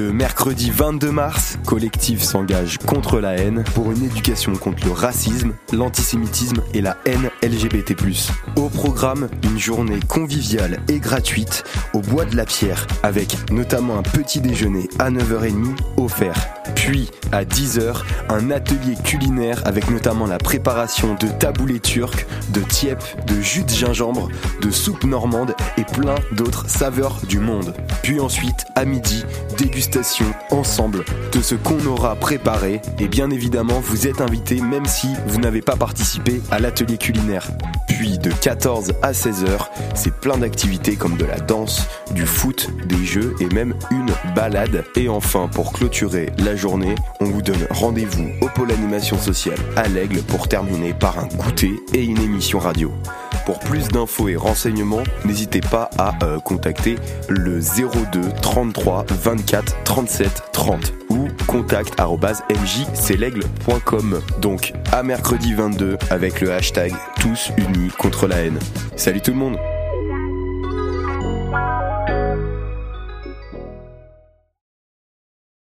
Mercredi 22 mars, Collectif s'engage contre la haine pour une éducation contre le racisme, l'antisémitisme et la haine LGBT+. Au programme, une journée conviviale et gratuite au Bois de la Pierre avec notamment un petit déjeuner à 9h30 offert. Puis, à 10h, un atelier culinaire avec notamment la préparation de taboulés turcs, de tiep, de jus de gingembre, de soupe normande et plein d'autres saveurs du monde. Puis ensuite, à midi, dégustation ensemble de ce qu'on aura préparé et bien évidemment, vous êtes invité même si vous n'avez pas participé à l'atelier culinaire. Puis de 14 à 16h, c'est plein d'activités comme de la danse, du foot, des jeux et même une balade. Et enfin, pour clôturer la journée, on vous donne rendez-vous au pôle animation sociale à l'Aigle pour terminer par un goûter et une émission radio. Pour plus d'infos et renseignements, n'hésitez pas à euh, contacter le 02 33 24 37 30 ou contact mjclaigle.com. Donc à mercredi 22 avec le hashtag tous unis contre la haine. Salut tout le monde